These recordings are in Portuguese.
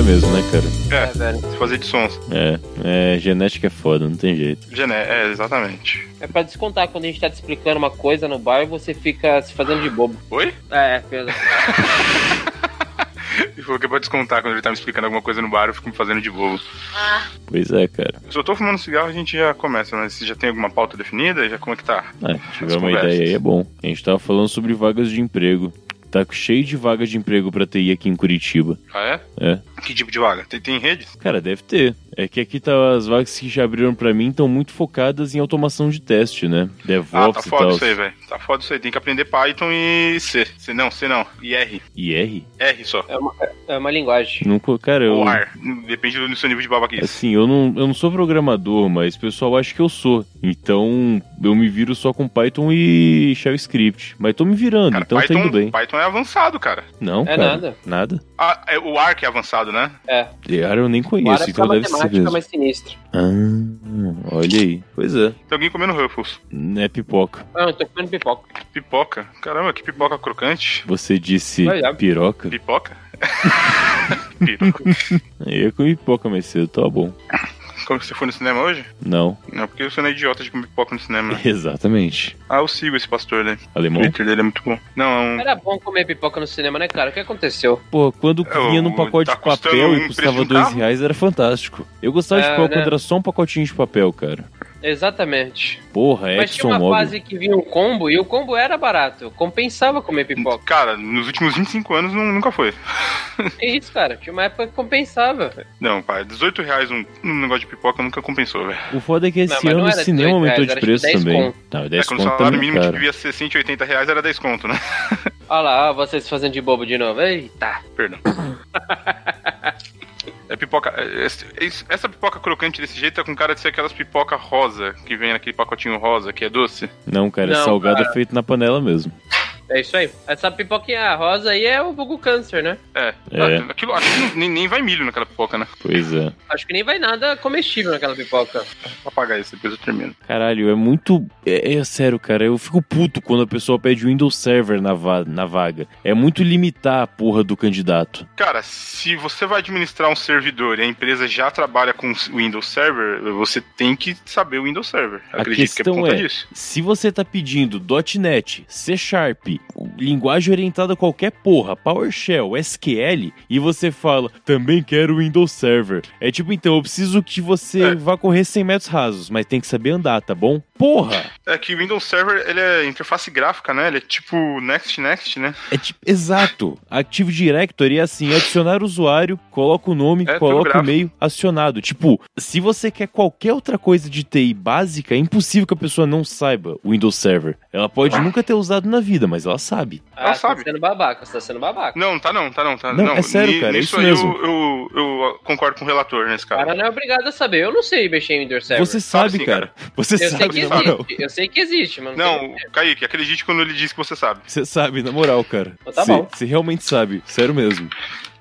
Mesmo, né, cara? É, É, velho. se fazer de sons. É, é, genética é foda, não tem jeito. Gené, é, exatamente. É pra descontar quando a gente tá te explicando uma coisa no bar e você fica se fazendo de bobo. Oi? É, pelo... Ele falou que é pra descontar quando ele tá me explicando alguma coisa no bar, eu fico me fazendo de bobo. Pois é, cara. Se eu tô fumando cigarro, a gente já começa, mas se já tem alguma pauta definida, já como é que tá? Ah, se tiver As uma conversas. ideia aí é bom. A gente tava falando sobre vagas de emprego. Tá cheio de vagas de emprego pra TI aqui em Curitiba. Ah, é? É. Que tipo de vaga? Tem, tem redes? Cara, deve ter. É que aqui tá as vagas que já abriram pra mim estão muito focadas em automação de teste, né? Ah, DevOps tá e foda isso aí, velho. Tá foda isso aí. Tem que aprender Python e C. C não, C não. E R. E R? R só. é, uma, é uma linguagem. Nunca, cara, eu. Ou R. Depende do seu nível de babaquice. Assim, eu não, eu não sou programador, mas o pessoal acha que eu sou. Então, eu me viro só com Python e Shell Script. Mas tô me virando, Cara, então tá indo bem. Python é avançado, cara. Não, É cara. nada. Nada. Ah, é, o R que é avançado, né? É. EAR eu nem ar conheço, é então deve ser mesmo. mais sinistra. Ah, olha aí. Pois é. Tem alguém comendo Ruffles. Não é pipoca. Ah, eu tô comendo pipoca. Pipoca. Caramba, que pipoca crocante. Você disse lá. piroca? Pipoca? Piroca. Eu comi pipoca mais cedo, tá bom. Que você foi no cinema hoje? Não, Não, porque você não é idiota de comer pipoca no cinema. exatamente. Ah, eu sigo esse pastor, né? O Alemão? Twitter dele é muito bom. Não, é um... Era bom comer pipoca no cinema, né, cara? O que aconteceu? Pô, quando vinha o- num pacote tá de papel e custava de um dois carro? reais, era fantástico. Eu gostava de É, pipoca né? quando era só um pacotinho de papel, cara. Exatamente. Porra, Mas tinha uma ExxonMobil. fase que vinha um combo e o combo era barato. Compensava comer pipoca. Cara, nos últimos 25 anos não- nunca foi. Que isso, cara? Tinha uma época que compensava. Não, pai, 18 reais um, um negócio de pipoca nunca compensou, velho. O foda é que esse Não, mas ano o era cinema 18 aumentou reais, de era preço 10 também. conto. Não, É 10 quando o conto salário também, mínimo que cara. devia ser 180 reais era 10 conto, né? Olha lá, ó, vocês fazendo de bobo de novo. Eita. Perdão. É pipoca. é- é- é- Essa pipoca crocante desse jeito é com cara de ser aquelas pipoca rosa que vem naquele pacotinho rosa que é doce. Não, cara, é Não, salgado cara. feito na panela mesmo. É isso aí. Essa pipoquinha rosa aí é o vulgo câncer, né? É. É. Aquilo, acho que nem, nem vai milho naquela pipoca, né? Pois é. Acho que nem vai nada comestível naquela pipoca. Vou apagar isso, depois eu termino. Caralho, é muito. É, é sério, cara. Eu fico puto quando a pessoa pede Windows Server na, va- na vaga. É muito limitar a porra do candidato. Cara, se você vai administrar um servidor e a empresa já trabalha com o Windows Server, você tem que saber o Windows Server. A Acredito que é por questão conta é, disso. se você tá pedindo .NET, C Sharp, linguagem orientada a qualquer porra, PowerShell, SQL, e você fala, também quero Windows Server. É tipo, então, eu preciso que você É. vá correr 100 metros rasos, mas tem que saber andar, tá bom? Porra! É que o Windows Server, ele é interface gráfica, né? Ele é tipo Next Next, né? É tipo, exato. Active Directory é assim, adicionar usuário, coloca o nome, É, coloca o e-mail, acionado. Tipo, se você quer qualquer outra coisa de TI básica, é impossível que a pessoa não saiba o Windows Server. Ela pode nunca ter usado na vida, mas ela sabe. Ah, Ela você sabe. tá sendo babaca, você tá sendo babaca. Não, tá não, tá não, tá Não, é sério, cara, é isso aí mesmo. Eu, eu, eu concordo com o relator nesse O caso. cara não é obrigado a saber. Eu não sei mexer em Windows Server. Você Sabe sabe, sim, cara. Você eu sei sabe, que existe. Eu sei que existe, mas não, sei Não, Kaique, acredite quando ele diz que você sabe. Você sabe, na moral, cara. Então tá Você bom. você realmente sabe. Sério mesmo.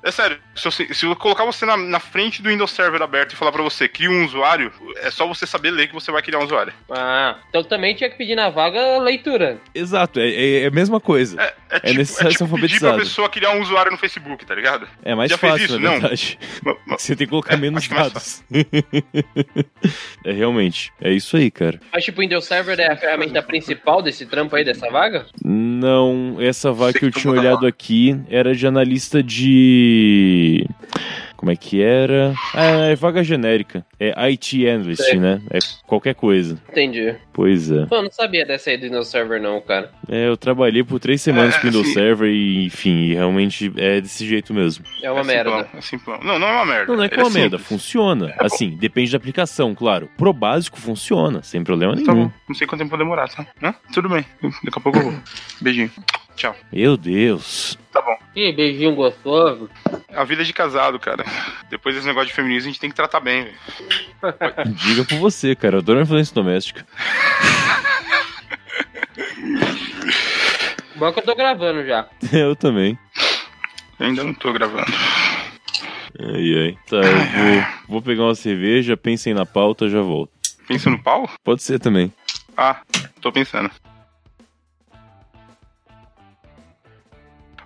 É sério, se eu, se eu colocar você na, na frente do Windows Server aberto e falar pra você, cria um usuário, é só você saber ler que você vai criar um usuário. Ah, então também tinha que pedir na vaga leitura. Exato, é, é- é a mesma coisa. É, é, tipo, necessário é ser tipo pedir pra pessoa criar um usuário no Facebook, tá ligado? É mais Já fez fácil, isso? na Não. verdade. Ma- Você tem que colocar É, menos mais dados. é realmente. É isso aí, cara. Mas tipo, o Windows Server é a ferramenta principal desse trampo aí, dessa vaga? Não, essa vaga Sei que eu que tinha olhado lá. aqui era de analista de. Como é que era? Ah, é vaga genérica. É IT Analyst, Sei. né? É qualquer coisa. Entendi. Pois é. Pô, eu não sabia dessa aí do Windows Server não, cara. É, eu trabalhei por três semanas É, com Windows assim- Server e, enfim, e realmente é desse jeito mesmo. É uma é merda. Simplão, é simplão. Não, não é uma merda. Não, não é que é Ele uma merda, funciona. Assim, depende da aplicação, claro. Pro básico funciona, sem problema Tá nenhum. bom, não sei quanto tempo vai demorar, tá? Hã? Tudo bem, daqui a pouco eu vou. Beijinho. Tchau. Meu Deus. Tá bom. Ih, beijinho gostoso. A vida é de casado, cara. Depois desse negócio de feminismo, a gente tem que tratar bem, velho. Diga por você, cara. Eu adoro a influência doméstica. Bom que eu tô gravando já. eu também. Eu ainda não tô gravando. Ai, ai. Tá, eu vou, vou pegar uma cerveja, pensem na pauta, já volto. Pensa no pau? Pode ser também. Ah, tô pensando.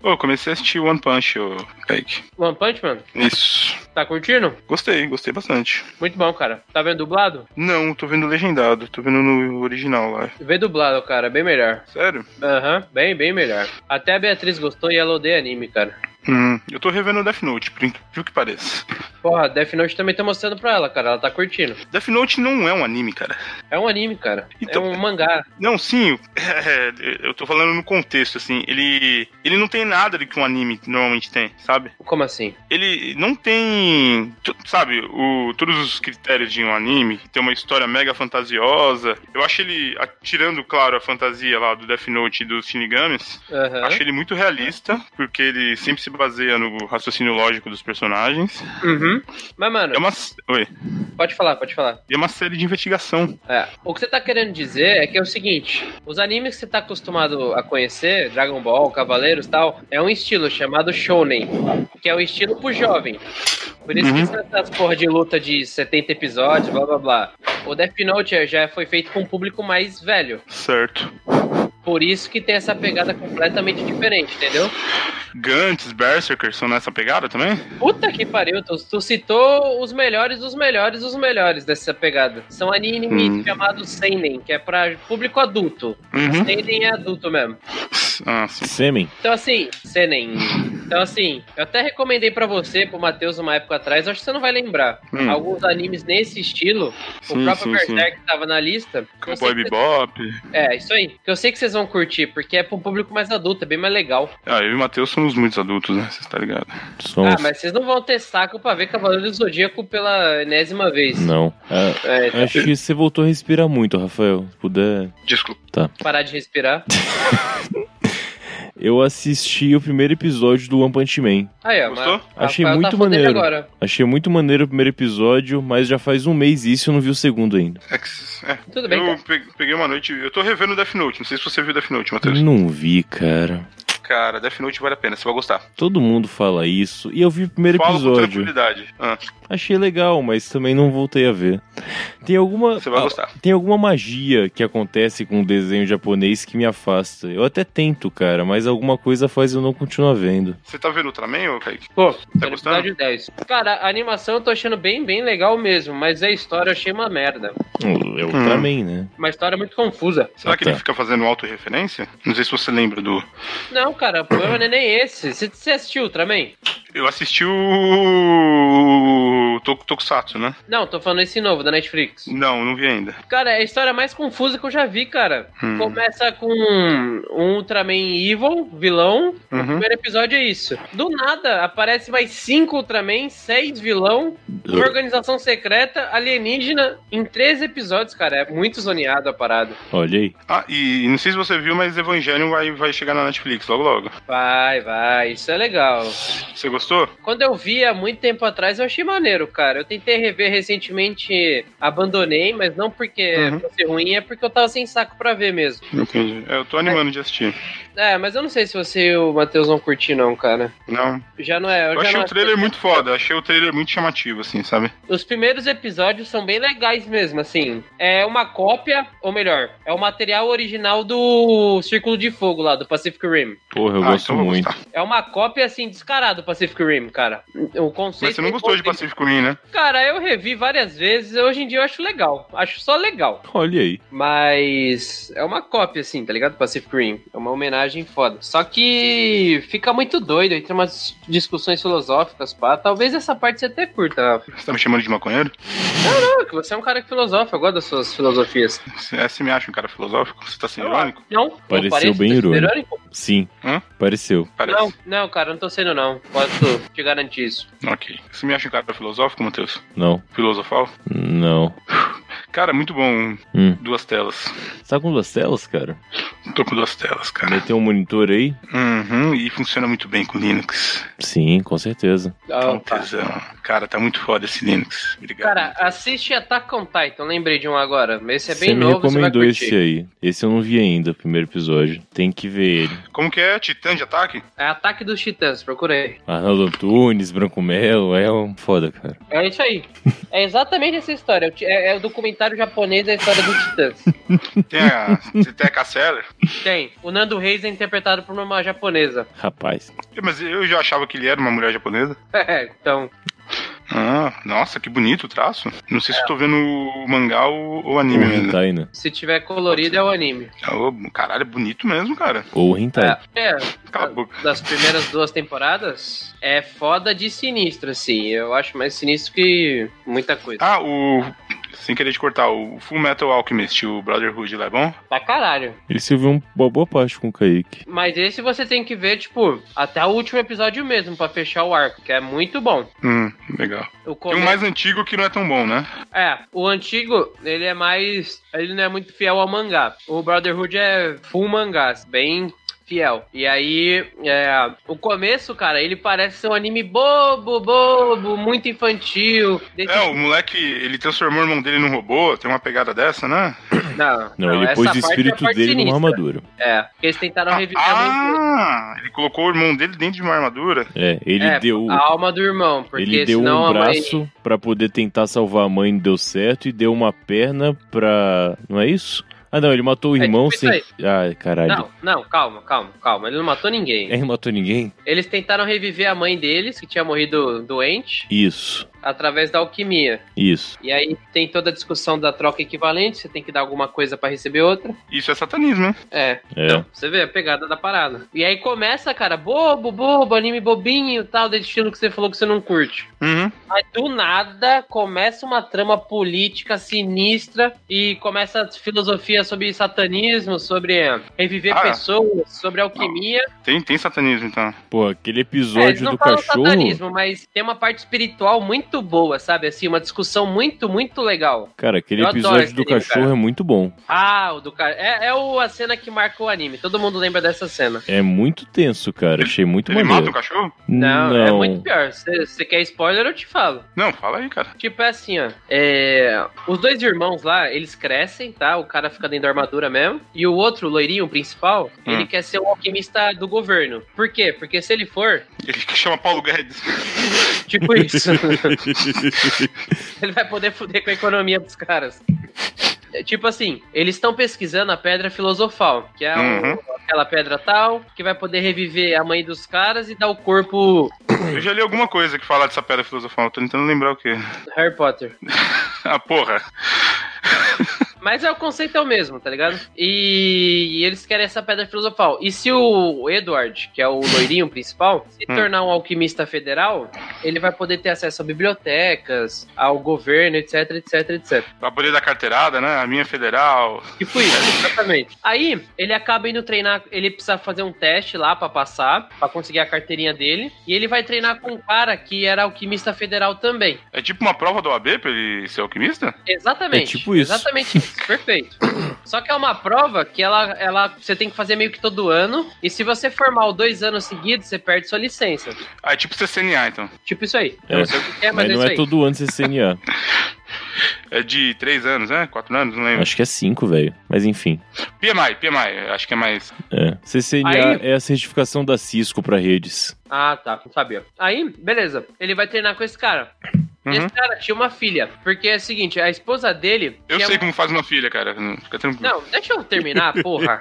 Ô, eu comecei a assistir One Punch, ô, Kaique. One Punch Man? Isso. Tá curtindo? Gostei, gostei bastante. Muito bom, cara. Tá vendo dublado? Não, tô vendo legendado, tô vendo no original lá. Vê dublado, cara, bem melhor. Sério? Aham, bem, bem melhor. Até a Beatriz gostou e ela odeia anime, cara. Hum, eu tô revendo Death Note, por incrível que pareça. Porra, Death Note também tá mostrando pra ela, cara. Ela tá curtindo. Death Note não é um anime, cara. É um anime, cara. Então- é um mangá. Não, sim, é, eu tô falando no contexto, assim, ele ele não tem nada de que um anime normalmente tem, sabe? Como assim? Ele não tem, sabe, o, todos os critérios de um anime, tem uma história mega fantasiosa. Eu acho ele, tirando, claro, a fantasia lá do Death Note e dos Shinigamis, Aham. acho ele muito realista, porque ele sempre se baseia no raciocínio lógico dos personagens. Uhum. Mas, mano, É uma, oi, pode falar, pode falar. e é uma série de investigação. É. O que você tá querendo dizer é que é o seguinte: os animes que você tá acostumado a conhecer, Dragon Ball, Cavaleiros e tal, é um estilo chamado Shonen, que é o estilo pro jovem. Por isso Uhum. que essas porra de luta de 70 episódios, blá blá blá. O Death Note já foi feito com um público mais velho. Certo. Por isso que tem essa pegada completamente diferente, entendeu? Gantz, Berserker são nessa pegada também? Puta que pariu, tu, tu citou os melhores, os melhores, os melhores dessa pegada. São animes Hum. chamados Seinen, que é pra público adulto. Uhum. Seinen é adulto mesmo. Ah, sim. Sêmen. Então assim, Seinen. Então assim, eu até recomendei pra você, pro Matheus, uma época atrás, acho que você não vai lembrar. Hum. Alguns animes nesse estilo, o Sim, próprio sim, sim. Berserk tava na lista. Cowboy Bebop. É, isso aí. Que eu sei que vocês vão curtir, porque é pro público mais adulto, é bem mais legal. Ah, eu e o Matheus somos muitos adultos, né? Você tá ligado? Somos. Ah, mas vocês não vão ter saco pra ver Cavaleiro do Zodíaco pela enésima vez. Não. Ah, É, então, acho que você voltou a respirar muito, Rafael. Se puder. Desculpa. parar de respirar. Eu assisti o primeiro episódio do One Punch Man. Aí, ó. Gostou? Achei Rafael muito tá maneiro. Agora. Achei muito maneiro o primeiro episódio, mas já faz um mês isso e eu não vi o segundo ainda. É que- é. Tudo bem, eu cara. peguei uma noite. Eu tô revendo Death Note. Não sei se você viu Death Note, Matheus. Não vi, cara. Cara, Death Note vale a pena, você vai gostar. Todo mundo fala isso. E eu vi o primeiro Fala com episódio. tranquilidade. Ah, Achei legal, mas também não voltei a ver. Tem alguma. você vai gostar. Tem alguma magia que acontece com o desenho japonês que me afasta. Eu até tento, cara, mas alguma coisa faz eu não continuar vendo. Você tá vendo Ultraman, ô Kaique? Pô, Tá tá gostando? episódio 10. Cara, a animação eu tô achando bem, bem legal mesmo, mas a história eu achei uma merda. É Ultraman, né? Uma história muito confusa. Será Ah, que ele tá. fica fazendo autorreferência? Não sei se você lembra do. Não, cara, o problema não é nem esse. Você, você assistiu Ultraman? Eu assisti o. Tok- Tokusatsu, né? Não, tô falando esse novo, da Netflix. Não, não vi ainda. Cara, é a história mais confusa que eu já vi, cara. Hum. Começa com um Ultraman Evil, vilão. O Uhum. primeiro episódio é isso. Do nada, aparece mais cinco Ultraman, seis vilão, uma organização secreta, alienígena, em três episódios, cara. É muito zoneado a parada. Olha aí. Ah, e não sei se você viu, mas Evangelion vai, vai chegar na Netflix logo logo. Vai, vai, isso é legal. Você gostou? Quando eu vi há muito tempo atrás, eu achei maneiro, cara. Eu tentei rever recentemente, abandonei, mas não porque Uhum. fosse ruim, é porque eu tava sem saco pra ver mesmo. Entendi. É, eu tô animando de assistir. É, mas eu não sei se você e o Matheus vão curtir, não, cara. Não. Já não é. Eu já achei o trailer muito foda, achei o trailer muito chamativo, assim, sabe? Os primeiros episódios são bem legais mesmo, assim. É uma cópia, ou melhor, é o material original do Círculo de Fogo lá, do Pacific Rim. Porra, eu Ah, gosto então muito. É uma cópia, assim, descarada do Pacific Rim, cara. O conceito. Mas você não é gostou de igualzinho. Pacific Rim, né? Cara, eu revi várias vezes, hoje em dia eu acho legal. Acho só legal. Olha aí. Mas é uma cópia, assim, tá ligado? Pacific Rim. É uma homenagem foda. Só que fica muito doido, entre umas discussões filosóficas, pá. Talvez essa parte você até curta. Você tá me chamando de maconheiro? Não, que você é um cara que filosofa, eu gosto das suas filosofias. Você, é, você me acha um cara filosófico? Você tá sendo irônico? Não? Pareceu não pareço? bem Tô sendo irônico. Sim, Hã? pareceu. Parece. Não, não, cara, não tô sendo não. Posso te garantir isso. Ok. Você me acha um cara filosófico, Matheus? Não, Filosofal? não. Cara, muito bom. Hum. Duas telas. Você tá com duas telas, cara? Tô com duas telas, cara. Meteu um monitor aí? Uhum, e funciona muito bem com Linux. Sim, com certeza. Tá um Opa. tesão. Cara, tá muito foda esse Linux. Obrigado. Cara, assiste Attack on Titan, lembrei de um agora. Esse é bem Você me novo, você vai recomendou curtir. esse aí. Esse eu não vi ainda, o primeiro episódio. Tem que ver ele. Como que é? Titã de ataque? É Ataque dos Titãs, procurei. Arnaldo Antunes, Branco Melo, é um foda, cara. É isso aí. É exatamente essa história. É, é o documentário japonês da história dos Titãs. Tem a, tem a Cassella. Tem. O Nando Reis é interpretado por uma japonesa. Rapaz. Mas eu já achava que ele era uma mulher japonesa. É, então. Ah, nossa, que bonito o traço. Não sei se eu tô vendo o mangá ou o anime Ou mesmo. hentai, né? Se tiver colorido, é o anime. Ô, caralho, é bonito mesmo, cara. Ou hentai. É, é, Cala a boca. das primeiras duas temporadas, é foda de sinistro, assim. Eu acho mais sinistro que muita coisa. Ah, o. Sem querer te cortar, o Full Metal Alchemist, o Brotherhood lá é bom? Pra caralho. Ele se viu uma boa parte com o Kaique. Mas esse você tem que ver, tipo, até o último episódio mesmo, pra fechar o arco, que é muito bom. Hum, legal. O Tem um começo- mais antigo que não é tão bom, né? É, o antigo, ele é mais. Ele não é muito fiel ao mangá. O Brotherhood é full mangá, bem fiel. E aí, é, o começo, cara, ele parece ser um anime bobo, bobo, muito infantil. Desse É, o moleque, ele transformou o irmão dele num robô, tem uma pegada dessa, né? Não, Não, ele essa pôs o é espírito parte dele numa sinistra. armadura. É, porque eles tentaram reviver a mãe dele. Ah, ele colocou o irmão dele dentro de uma armadura. É, ele É, deu. a alma do irmão, porque Ele deu senão um a mãe- braço pra poder tentar salvar a mãe, não deu certo, e deu uma perna pra. Não é isso? Ah, não, ele matou o É, irmão tipo sem. Ai, caralho. Não, não, calma, calma, calma. Ele não matou ninguém. Ele não matou ninguém? Eles tentaram reviver a mãe deles, que tinha morrido doente, Isso, através da alquimia. isso. E aí tem toda a discussão da troca equivalente, você tem que dar alguma coisa pra receber outra. Isso é satanismo, hein? É. É. Então, você vê a pegada da parada. E aí começa, cara, bobo, bobo, anime bobinho e tal, desse estilo que você falou que você não curte. Uhum. Mas do nada começa uma trama política sinistra e começa a filosofia sobre satanismo, sobre reviver Ah. pessoas, sobre alquimia. Tem, tem satanismo, então. Pô, aquele É, eles episódio não do falam cachorro. satanismo, mas tem uma parte espiritual muito boa, sabe? Assim, uma discussão muito, muito legal. Cara, aquele Eu episódio do anime, cachorro cara. é muito bom. Ah, o do cara. É, é o, a cena que marcou o anime. Todo mundo lembra dessa cena. É muito tenso, cara. Achei muito Ele mata maneiro. o cachorro? Não, é muito pior. Você quer spoiler, eu te falo. Não, fala aí, cara. Tipo, é assim, ó. é, Os dois irmãos lá, eles crescem, tá? O cara fica dentro da armadura mesmo. E o outro, o loirinho, o principal, Hum. ele quer ser um alquimista do governo. Por quê? Porque se ele for, Ele que chama Paulo Guedes. tipo isso, ele vai poder fuder com a economia dos caras. É, Tipo assim, eles estão pesquisando a pedra filosofal, que é o- Uhum. aquela pedra tal, que vai poder reviver a mãe dos caras e dar o corpo Eu já li alguma coisa que fala dessa pedra filosofal, tô tentando lembrar o quê. Harry Potter. Ah, porra. Mas é o conceito é o mesmo, tá ligado? E, e eles querem essa pedra filosofal. E se o Edward, que é o loirinho principal, se Hum. tornar um alquimista federal, ele vai poder ter acesso a bibliotecas, ao governo, etc, etc, etc. Pra poder dar carteirada, né? A minha é federal. Tipo isso, exatamente. Aí, ele acaba indo treinar, ele precisa fazer um teste lá pra passar, pra conseguir a carteirinha dele, e ele vai treinar com um cara que era alquimista federal também. É tipo uma prova do AB pra ele ser alquimista? Exatamente. É tipo isso. Exatamente isso. Perfeito. Só que é uma prova que ela, ela você tem que fazer meio que todo ano, e se você formar dois anos seguidos, você perde sua licença. Ah, é tipo CCNA, então. Tipo isso aí. É. Eu não sei o que é, mas, Mas é não isso é aí. todo ano CCNA. É de três anos, né? Quatro anos, não lembro. Acho que é cinco, velho. Mas enfim. PMI, PMI, acho que é mais. É. CCNA Aí- é a certificação da Cisco pra redes. Ah, tá. Não sabia. Aí, beleza. Ele vai treinar com esse cara. E Uhum. Esse cara tinha uma filha. Porque é o seguinte, a esposa dele. Eu sei como faz uma filha, cara. Não, Fica tranquilo. Não, deixa eu terminar, porra.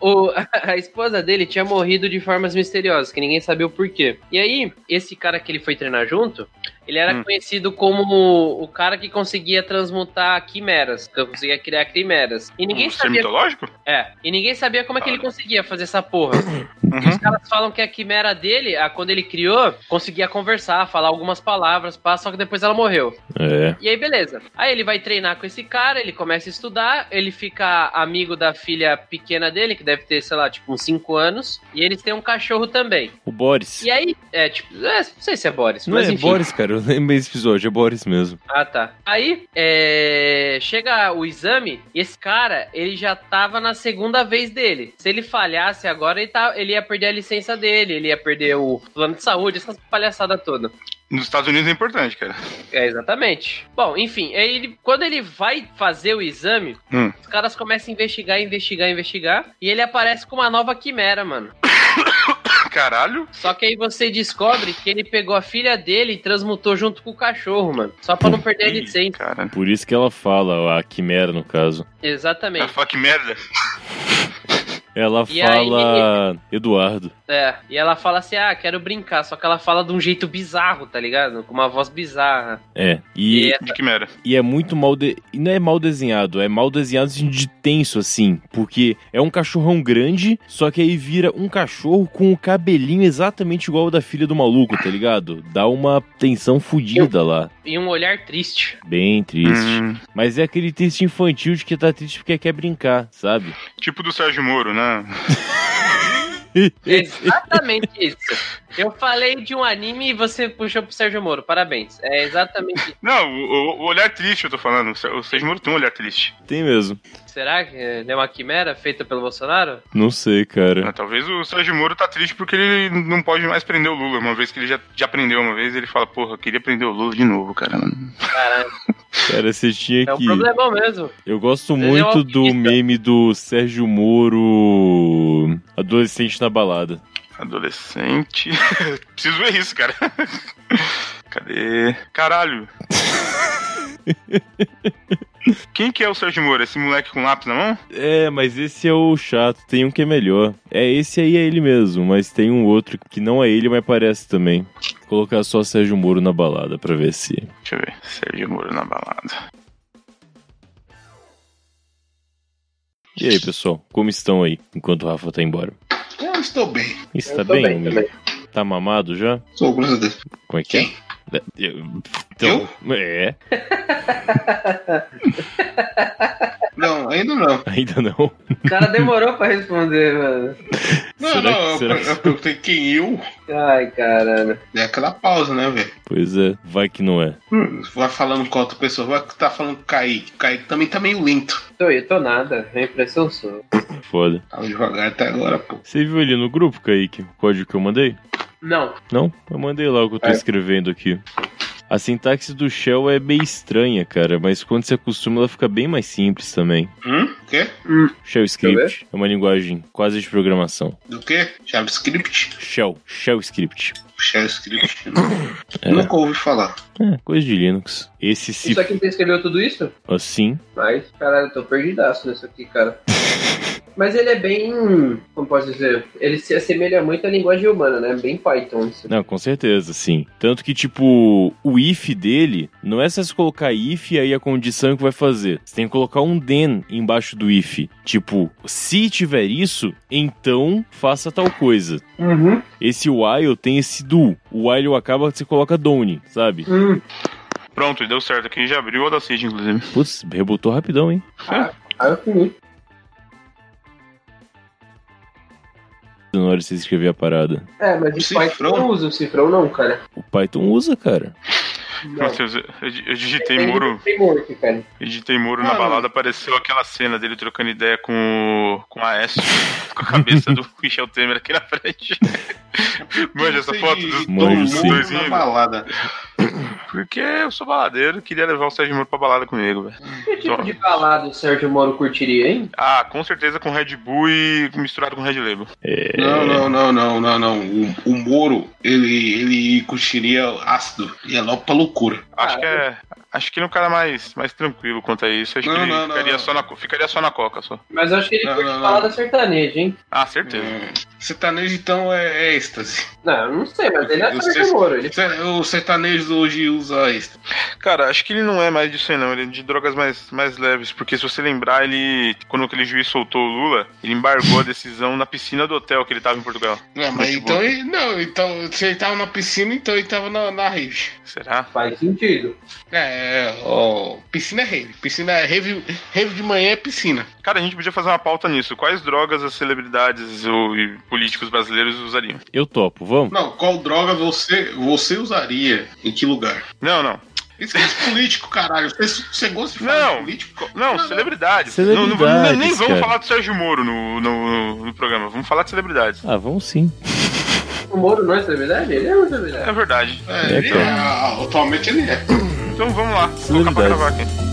O, a esposa dele tinha morrido de formas misteriosas, que ninguém sabia o porquê. E aí, esse cara que ele foi treinar junto, ele era Hum. conhecido como o cara que conseguia transmutar quimeras, que conseguia criar quimeras. E ninguém um ser sabia. mitológico? É, e ninguém sabia como é que ele conseguia fazer essa porra. Uhum. Os caras falam que a quimera dele, a- quando ele criou, conseguia conversar, falar algumas palavras, pá, só que depois ela morreu. É. E aí, beleza. Aí ele vai treinar com esse cara, ele começa a estudar, ele fica amigo da filha pequena dele, que deve ter, sei lá, tipo, uns 5 anos. E eles têm um cachorro também. O Boris. E aí, é, tipo, é, não sei se é Boris, Não mas é enfim. Boris, cara. Eu lembro desse episódio. É Boris mesmo. Ah, tá. Aí, é, chega o exame e esse cara, ele já tava na segunda vez dele. Se ele falhasse agora, ele, tá, ele ia perder a licença dele, ele ia perder o plano de saúde, essas palhaçadas todas. Nos Estados Unidos é importante, cara. É, exatamente. Bom, enfim, aí ele, quando ele vai fazer o exame, Hum. os caras começam a investigar, investigar, investigar, e ele aparece com uma nova quimera, mano. Caralho. Só que aí você descobre que ele pegou a filha dele e transmutou junto com o cachorro, mano. Só pra não perder a licença. Cara. Por isso que ela fala, a Quimera, no caso. Ela Exatamente. fala que merda. Ela E fala Eduardo. É, e ela fala assim, ah, quero brincar, só que ela fala de um jeito bizarro, tá ligado? Com uma voz bizarra. É. E, E é- De Quimera. e é muito mal. De... e Não é mal desenhado, é mal desenhado assim, de tenso, assim. Porque é um cachorrão grande, só que aí vira um cachorro com o cabelinho exatamente igual ao da filha do maluco, tá ligado? Dá uma tensão fodida lá. E um olhar triste. Bem triste. Hum, Mas é aquele triste infantil de que tá triste porque quer brincar, sabe? tipo do Sérgio Moro, né? Exatamente isso. Eu falei de um anime e você puxou pro Sérgio Moro. Parabéns. É exatamente isso. Não, o, o olhar triste eu tô falando. O Sé- O Sérgio Moro tem um olhar triste. Tem mesmo. Será que é uma quimera feita pelo Bolsonaro? Não sei, cara. Ah, Talvez o Sérgio Moro tá triste porque ele não pode mais prender o Lula. Uma vez que ele já, já prendeu uma vez, ele fala, porra, eu queria prender o Lula de novo, cara. Caralho, Cara, você tinha é um que. problemão mesmo. Eu gosto Ele é um muito do alpinista. meme do Sérgio Moro adolescente na balada. Adolescente. Preciso ver isso, cara. Cadê? Caralho. Quem que é o Sérgio Moro? Esse moleque com lápis na mão? É, mas esse é o chato. Tem um que é melhor. É, esse aí é ele mesmo, mas tem um outro que não é ele, mas parece também. Vou colocar só Sérgio Moro na balada pra ver se. Deixa eu ver. Sérgio Moro na balada. E aí, pessoal, como estão aí enquanto o Rafa tá embora? Estou bem. Está bem, bem. Tá mamado já? Sou, graças a Deus. Como é que é? Quem? Eu- Então, é, Não, ainda não. ainda não. O cara demorou pra responder, mano. Não, Será não, que- eu, será eu, eu perguntei quem eu. Ai, caralho. É aquela pausa, né, velho? Pois é, vai que não é. Hum, vai falando com outra pessoa, vai que tá falando com o Kaique. O Kaique também tá meio lento. Tô, eu tô nada. A impressão sua. Foda. Tava devagar até agora, pô. Você viu ali no grupo, Kaique, o código que eu mandei? Não. Não? Eu mandei lá o que eu tô É. escrevendo aqui. A sintaxe do Shell é meio estranha, cara, mas quando você acostuma ela fica bem mais simples também. Hum? O quê? Shell Script é uma linguagem quase de programação. Do quê? JavaScript? Shell, Shell Script. Shell Script? É. Nunca ouvi falar. É, coisa de Linux. Esse se Isso aqui você escreveu tudo isso? assim, Mas, caralho, eu tô perdidaço nisso aqui, cara. Mas ele é bem. Como posso dizer? Ele se assemelha muito à linguagem humana, né? Bem Python. Isso. Não, com certeza, sim. Tanto que, tipo, o if dele não é só você colocar if e aí a condição que vai fazer. Você tem que colocar um then embaixo do if. Tipo, se tiver isso, então faça tal coisa. Uhum. Esse while tem esse do. O while acaba, você coloca done, sabe? Hum. Pronto, deu certo aqui. Já abriu o Audacity, inclusive. Putz, rebotou rapidão, hein? Ah, aí eu fui. Na hora de você escrever a parada. É, mas Um o cifrão? Python não usa o cifrão, não, cara. O Python usa, cara. Nossa, eu, digitei cara. Eu digitei Moro Ah, na não. balada, apareceu aquela cena dele trocando ideia com o, com a S, com a cabeça do Michel Temer aqui na frente. Manja essa foto dos, Manjo, mundo dois na balada. Porque eu sou baladeiro, queria levar o Sérgio Moro pra balada comigo, velho. Que tipo de balada o Sérgio Moro curtiria, hein? Ah, com certeza com Red Bull e misturado com Red Label. É. Não, não, não, não, não, não. O, o Moro, ele, ele curtiria ácido. Ia logo pra loucura. Acho que é. Acho que ele é um cara mais, mais tranquilo quanto a isso. Acho Não, que ele não, ficaria, não. Só na, ficaria só na coca só. Mas eu acho que ele Não, curte não, não. balada sertaneja, hein? Ah, certeza. Hum, sertanejo, então, é, é êxtase. Não, eu não sei, mas ele é Moro. Ele... O sertanejo hoje usa êxtase. Cara, acho que ele não é mais disso aí, não. Ele é de drogas mais, mais leves. Porque se você lembrar, ele. Quando aquele juiz soltou o Lula, ele embargou a decisão na piscina do hotel que ele tava em Portugal. Não, mas então ele. Não, então se ele tava na piscina, então ele tava na, na rave. Será? Faz sentido. É, ó, piscina é rave. Piscina é rave, rave de manhã é piscina. Cara, a gente podia fazer uma pauta nisso. Quais drogas as celebridades ou, e políticos brasileiros usariam? Eu topo, vamos? Não, qual droga você, você usaria? Em que lugar? Não, não. Esquece político, caralho. Você, você gosta de falar Não. de político? Não, Não, celebridades. Celebridades, Não, não- nem vamos cara. falar do Sérgio Moro no, no, no programa. Vamos falar de celebridades. Ah, vamos sim. O Moro não é celebridade? Ele é uma celebridade. É verdade. É, É, ele é, atualmente ele é. Então vamos lá. Gravar aqui.